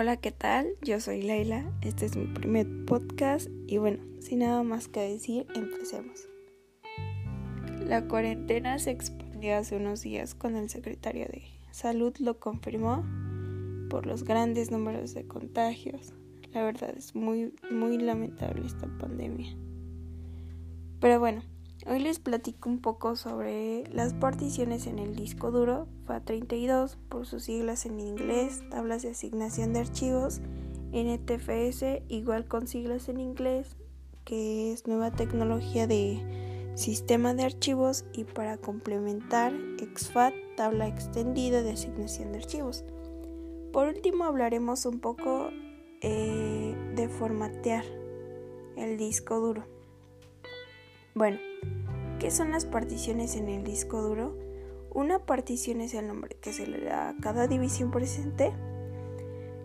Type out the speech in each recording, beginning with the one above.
Hola, ¿qué tal? Yo soy Leila, este es mi primer podcast y bueno, sin nada más que decir, empecemos. La cuarentena se expandió hace unos días cuando el secretario de Salud lo confirmó por los grandes números de contagios. La verdad es muy, muy lamentable esta pandemia. Pero bueno, Hoy les platico un poco sobre las particiones en el disco duro FAT32 por sus siglas en inglés, tablas de asignación de archivos, NTFS igual con siglas en inglés, que es nueva tecnología de sistema de archivos y para complementar exFAT, tabla extendida de asignación de archivos. Por último hablaremos un poco eh, de formatear el disco duro. Bueno, ¿qué son las particiones en el disco duro? Una partición es el nombre que se le da a cada división presente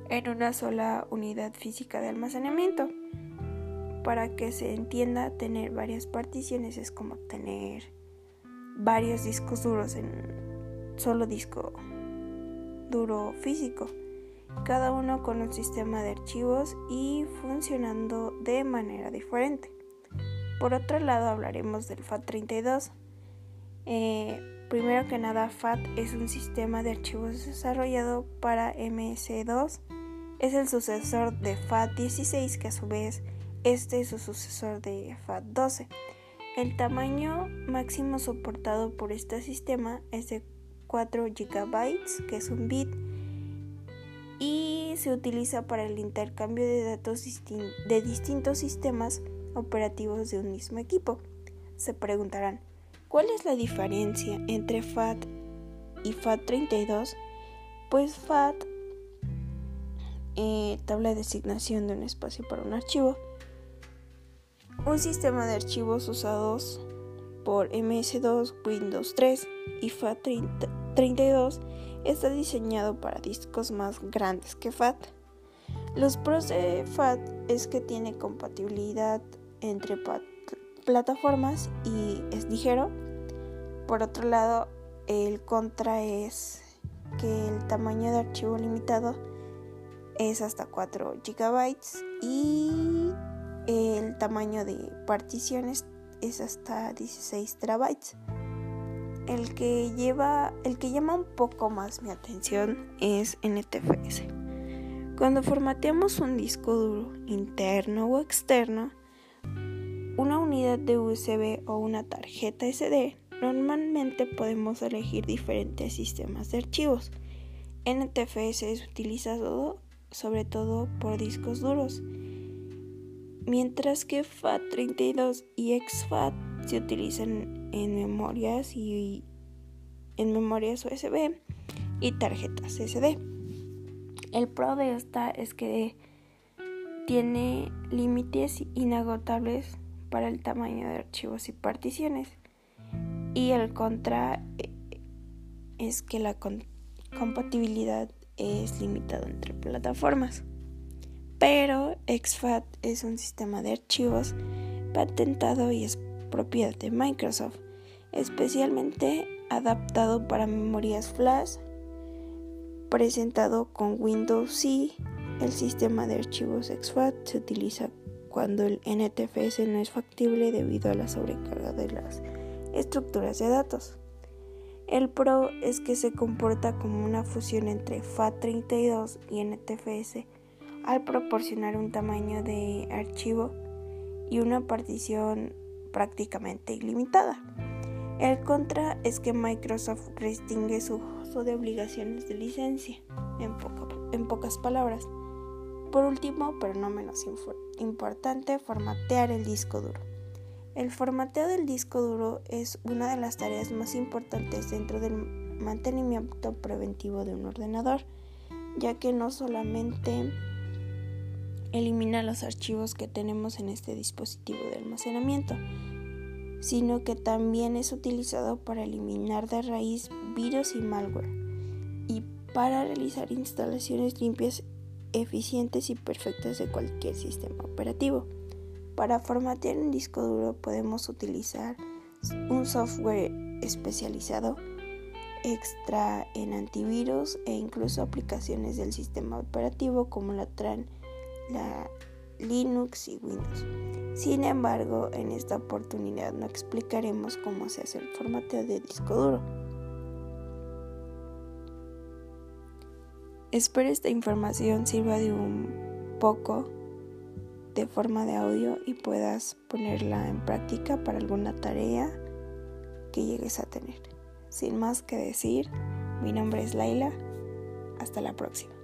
en una sola unidad física de almacenamiento. Para que se entienda, tener varias particiones es como tener varios discos duros en solo disco duro físico, cada uno con un sistema de archivos y funcionando de manera diferente. Por otro lado, hablaremos del FAT32. Eh, primero que nada, FAT es un sistema de archivos desarrollado para MS2. Es el sucesor de FAT16, que a su vez este es su sucesor de FAT12. El tamaño máximo soportado por este sistema es de 4 GB, que es un bit, y se utiliza para el intercambio de datos de distintos sistemas operativos de un mismo equipo. Se preguntarán, ¿cuál es la diferencia entre FAT y FAT32? Pues FAT, eh, tabla de asignación de un espacio para un archivo, un sistema de archivos usados por MS2, Windows 3 y FAT32 está diseñado para discos más grandes que FAT. Los pros de FAT es que tiene compatibilidad entre plataformas y es ligero. Por otro lado, el contra es que el tamaño de archivo limitado es hasta 4 GB y el tamaño de particiones es hasta 16 terabytes. El que lleva, el que llama un poco más mi atención es NTFS. Cuando formateamos un disco duro interno o externo, una unidad de USB o una tarjeta SD, normalmente podemos elegir diferentes sistemas de archivos. NTFS es utilizado sobre todo por discos duros, mientras que FAT32 y exFAT se utilizan en memorias y en memorias USB y tarjetas SD. El pro de esta es que tiene límites inagotables para el tamaño de archivos y particiones. Y el contra eh, es que la compatibilidad es limitada entre plataformas. Pero exFAT es un sistema de archivos patentado y es propiedad de Microsoft, especialmente adaptado para memorias flash, presentado con Windows C. El sistema de archivos exFAT se utiliza cuando el NTFS no es factible debido a la sobrecarga de las estructuras de datos. El Pro es que se comporta como una fusión entre FAT32 y NTFS al proporcionar un tamaño de archivo y una partición prácticamente ilimitada. El contra es que Microsoft restringe su uso de obligaciones de licencia, en, en pocas palabras. Por último, pero no menos importante, formatear el disco duro. El formateo del disco duro es una de las tareas más importantes dentro del mantenimiento preventivo de un ordenador, ya que no solamente elimina los archivos que tenemos en este dispositivo de almacenamiento, sino que también es utilizado para eliminar de raíz virus y malware y para realizar instalaciones limpias eficientes y perfectas de cualquier sistema operativo. Para formatear un disco duro podemos utilizar un software especializado. extra en antivirus e incluso aplicaciones del sistema operativo como la TRAN, la Linux y Windows. Sin embargo, en esta oportunidad no explicaremos cómo se hace el formateo de disco duro. Espero esta información sirva de un poco de forma de audio y puedas ponerla en práctica para alguna tarea que llegues a tener. Sin más que decir, mi nombre es Laila. Hasta la próxima.